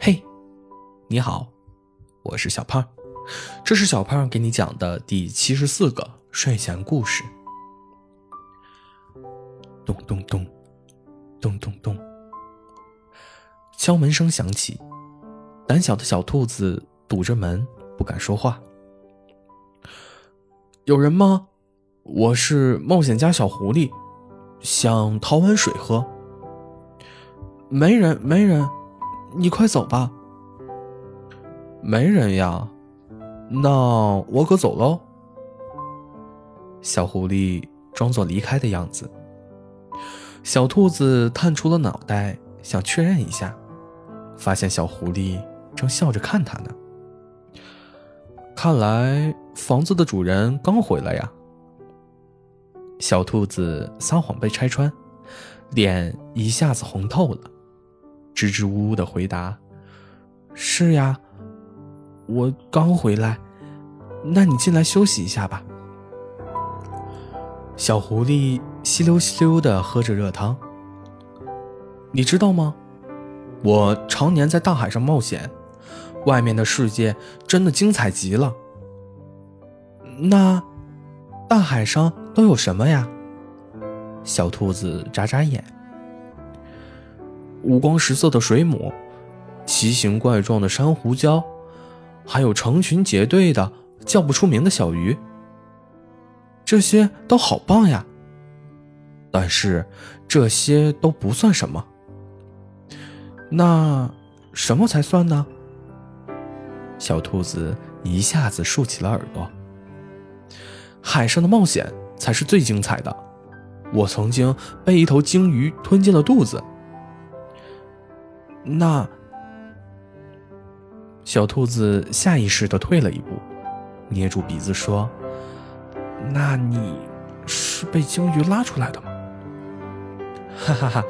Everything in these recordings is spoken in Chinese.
嘿，你好，我是小胖，这是小胖给你讲的第七十四个睡前故事。咚咚咚，咚咚咚，敲门声响起，胆小的小兔子堵着门不敢说话。有人吗？我是冒险家小狐狸，想讨碗水喝。没人，没人。你快走吧，没人呀，那我可走喽。小狐狸装作离开的样子，小兔子探出了脑袋，想确认一下，发现小狐狸正笑着看它呢。看来房子的主人刚回来呀。小兔子撒谎被拆穿，脸一下子红透了。支支吾吾的回答：“是呀，我刚回来。那你进来休息一下吧。”小狐狸稀溜稀溜的喝着热汤。你知道吗？我常年在大海上冒险，外面的世界真的精彩极了。那大海上都有什么呀？小兔子眨眨眼。五光十色的水母，奇形怪状的珊瑚礁，还有成群结队的叫不出名的小鱼，这些都好棒呀！但是这些都不算什么。那什么才算呢？小兔子一下子竖起了耳朵。海上的冒险才是最精彩的。我曾经被一头鲸鱼吞进了肚子。那小兔子下意识的退了一步，捏住鼻子说：“那你是被鲸鱼拉出来的吗？”哈哈哈，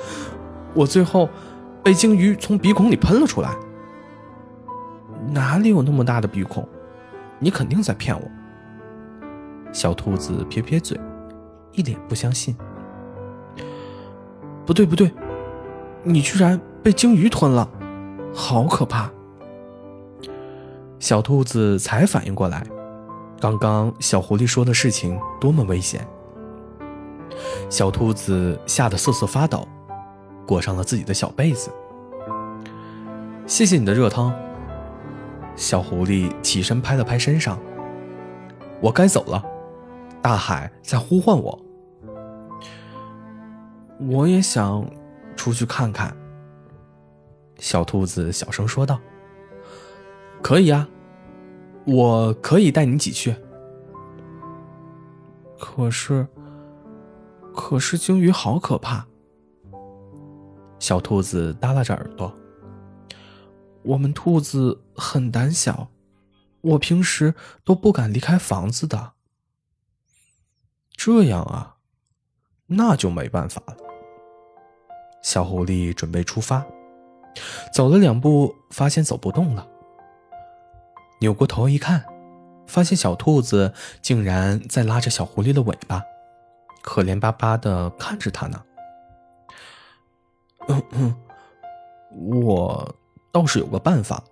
我最后被鲸鱼从鼻孔里喷了出来。哪里有那么大的鼻孔？你肯定在骗我。小兔子撇撇嘴，一脸不相信。不对不对，你居然……被鲸鱼吞了，好可怕！小兔子才反应过来，刚刚小狐狸说的事情多么危险。小兔子吓得瑟瑟发抖，裹上了自己的小被子。谢谢你的热汤。小狐狸起身拍了拍身上，我该走了，大海在呼唤我。我也想出去看看。小兔子小声说道：“可以呀，我可以带你一起去。可是，可是鲸鱼好可怕。”小兔子耷拉着耳朵：“我们兔子很胆小，我平时都不敢离开房子的。这样啊，那就没办法了。”小狐狸准备出发。走了两步，发现走不动了。扭过头一看，发现小兔子竟然在拉着小狐狸的尾巴，可怜巴巴的看着它呢。嗯嗯，我倒是有个办法，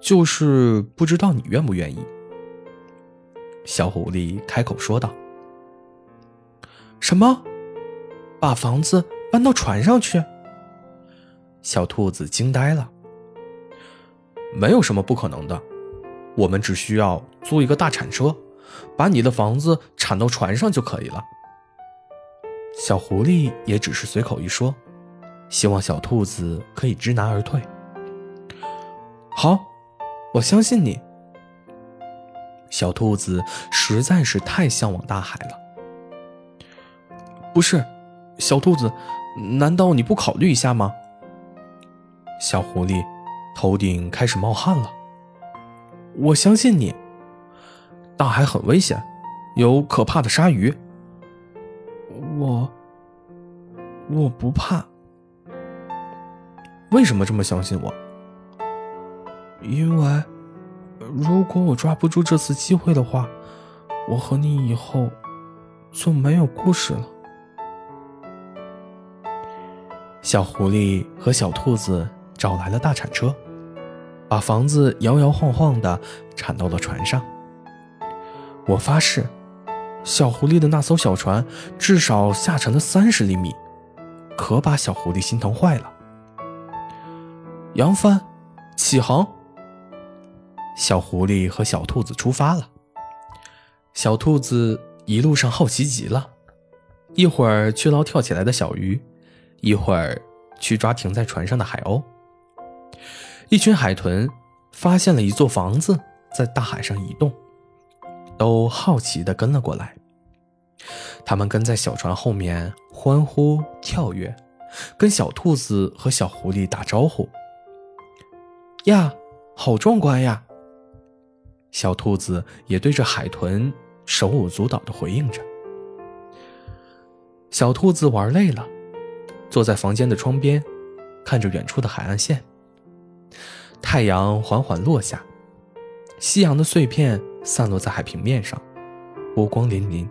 就是不知道你愿不愿意。小狐狸开口说道：“什么？把房子搬到船上去？”小兔子惊呆了。没有什么不可能的，我们只需要租一个大铲车，把你的房子铲到船上就可以了。小狐狸也只是随口一说，希望小兔子可以知难而退。好，我相信你。小兔子实在是太向往大海了。不是，小兔子，难道你不考虑一下吗？小狐狸头顶开始冒汗了。我相信你。大海很危险，有可怕的鲨鱼。我我不怕。为什么这么相信我？因为如果我抓不住这次机会的话，我和你以后就没有故事了。小狐狸和小兔子。找来了大铲车，把房子摇摇晃晃地铲到了船上。我发誓，小狐狸的那艘小船至少下沉了三十厘米，可把小狐狸心疼坏了。扬帆，起航！小狐狸和小兔子出发了。小兔子一路上好奇极了，一会儿去捞跳起来的小鱼，一会儿去抓停在船上的海鸥。一群海豚发现了一座房子在大海上移动，都好奇地跟了过来。他们跟在小船后面欢呼跳跃，跟小兔子和小狐狸打招呼：“呀，好壮观呀！”小兔子也对着海豚手舞足蹈地回应着。小兔子玩累了，坐在房间的窗边，看着远处的海岸线。太阳缓缓落下，夕阳的碎片散落在海平面上，波光粼粼。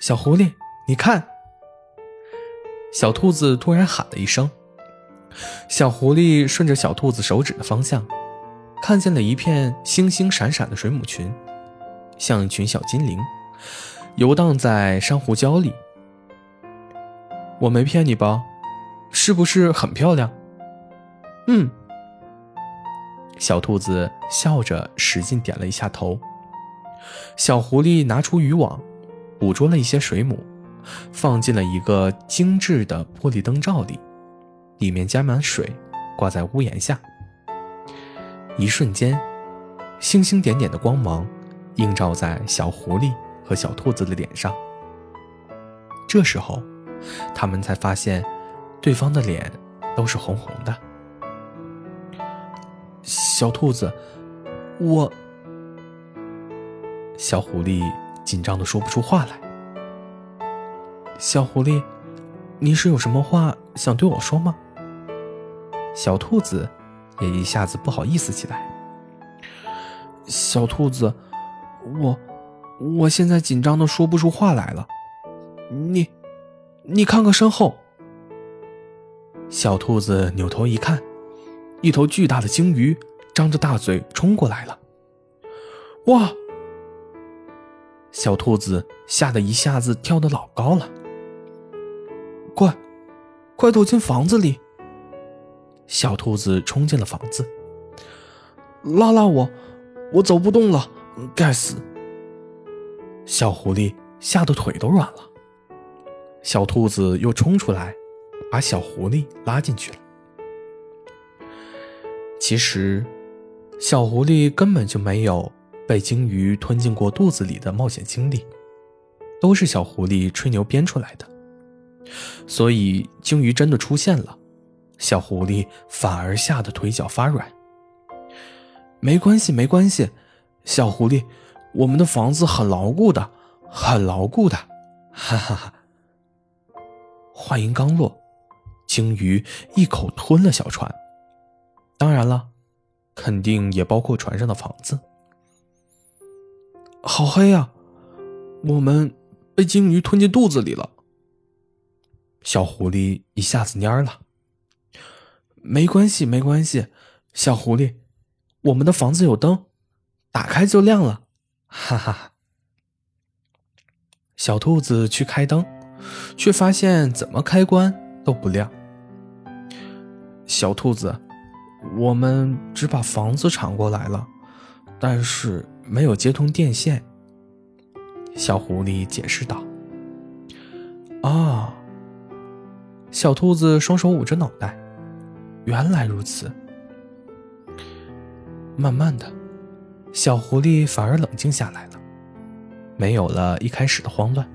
小狐狸，你看！小兔子突然喊了一声。小狐狸顺着小兔子手指的方向，看见了一片星星闪闪的水母群，像一群小精灵，游荡在珊瑚礁里。我没骗你吧？是不是很漂亮？嗯，小兔子笑着使劲点了一下头。小狐狸拿出渔网，捕捉了一些水母，放进了一个精致的玻璃灯罩里，里面加满水，挂在屋檐下。一瞬间，星星点点的光芒映照在小狐狸和小兔子的脸上。这时候，他们才发现，对方的脸都是红红的。小兔子，我……小狐狸紧张的说不出话来。小狐狸，你是有什么话想对我说吗？小兔子也一下子不好意思起来。小兔子，我……我现在紧张的说不出话来了。你……你看看身后。小兔子扭头一看，一头巨大的鲸鱼。张着大嘴冲过来了！哇！小兔子吓得一下子跳得老高了。快，快躲进房子里！小兔子冲进了房子。拉拉我，我走不动了！该死！小狐狸吓得腿都软了。小兔子又冲出来，把小狐狸拉进去了。其实。小狐狸根本就没有被鲸鱼吞进过肚子里的冒险经历，都是小狐狸吹牛编出来的。所以鲸鱼真的出现了，小狐狸反而吓得腿脚发软。没关系，没关系，小狐狸，我们的房子很牢固的，很牢固的，哈哈哈。话音刚落，鲸鱼一口吞了小船。当然了。肯定也包括船上的房子。好黑呀！我们被鲸鱼吞进肚子里了。小狐狸一下子蔫了。没关系，没关系，小狐狸，我们的房子有灯，打开就亮了。哈哈哈。小兔子去开灯，却发现怎么开关都不亮。小兔子。我们只把房子铲过来了，但是没有接通电线。小狐狸解释道：“啊！”小兔子双手捂着脑袋，原来如此。慢慢的，小狐狸反而冷静下来了，没有了一开始的慌乱。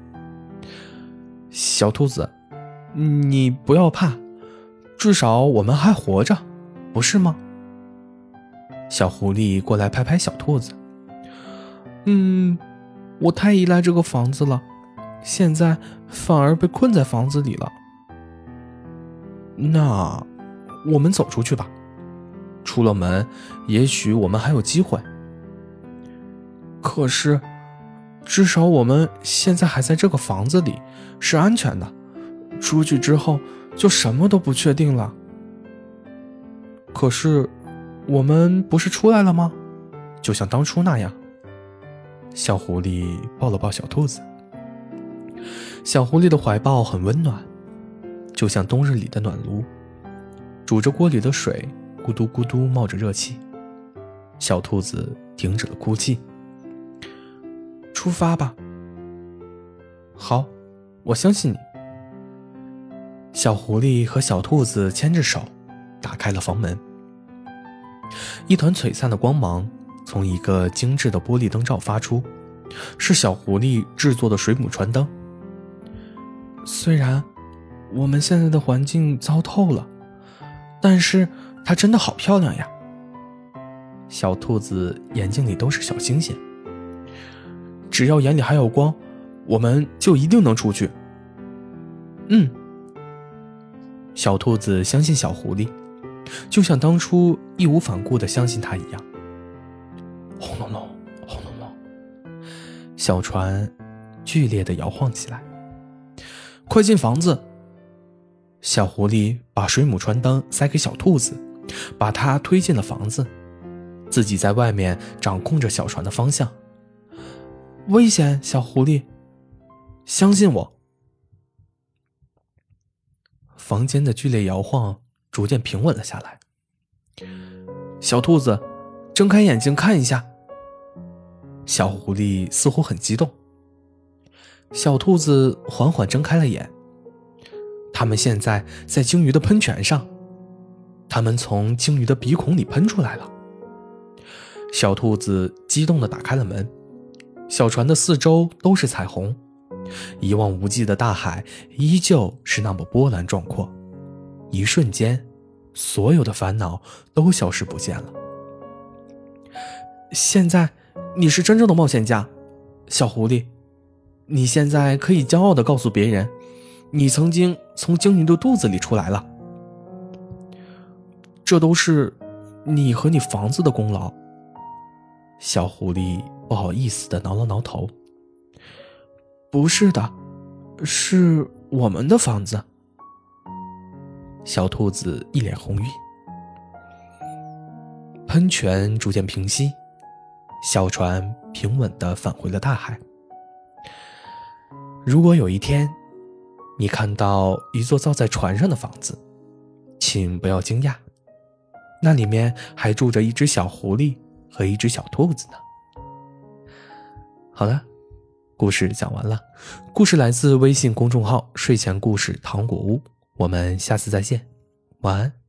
小兔子，你不要怕，至少我们还活着。不是吗？小狐狸过来拍拍小兔子。嗯，我太依赖这个房子了，现在反而被困在房子里了。那我们走出去吧，出了门，也许我们还有机会。可是，至少我们现在还在这个房子里，是安全的。出去之后，就什么都不确定了。可是，我们不是出来了吗？就像当初那样。小狐狸抱了抱小兔子。小狐狸的怀抱很温暖，就像冬日里的暖炉，煮着锅里的水，咕嘟咕嘟冒着热气。小兔子停止了哭泣。出发吧。好，我相信你。小狐狸和小兔子牵着手，打开了房门。一团璀璨的光芒从一个精致的玻璃灯罩发出，是小狐狸制作的水母船灯。虽然我们现在的环境糟透了，但是它真的好漂亮呀！小兔子眼睛里都是小星星。只要眼里还有光，我们就一定能出去。嗯，小兔子相信小狐狸，就像当初义无反顾的相信他一样。轰隆隆，轰隆隆，小船剧烈的摇晃起来。快进房子！小狐狸把水母船灯塞给小兔子，把它推进了房子，自己在外面掌控着小船的方向。危险，小狐狸！相信我。房间的剧烈摇晃逐渐平稳了下来。小兔子，睁开眼睛看一下。小狐狸似乎很激动。小兔子缓缓睁开了眼。它们现在在鲸鱼的喷泉上，它们从鲸鱼的鼻孔里喷出来了。小兔子激动的打开了门。小船的四周都是彩虹，一望无际的大海依旧是那么波澜壮阔。一瞬间，所有的烦恼都消失不见了。现在，你是真正的冒险家，小狐狸。你现在可以骄傲的告诉别人，你曾经从鲸鱼的肚子里出来了。这都是你和你房子的功劳，小狐狸。不好意思的挠了挠头。不是的，是我们的房子。小兔子一脸红晕。喷泉逐渐平息，小船平稳的返回了大海。如果有一天，你看到一座造在船上的房子，请不要惊讶，那里面还住着一只小狐狸和一只小兔子呢。好了，故事讲完了。故事来自微信公众号“睡前故事糖果屋”。我们下次再见，晚安。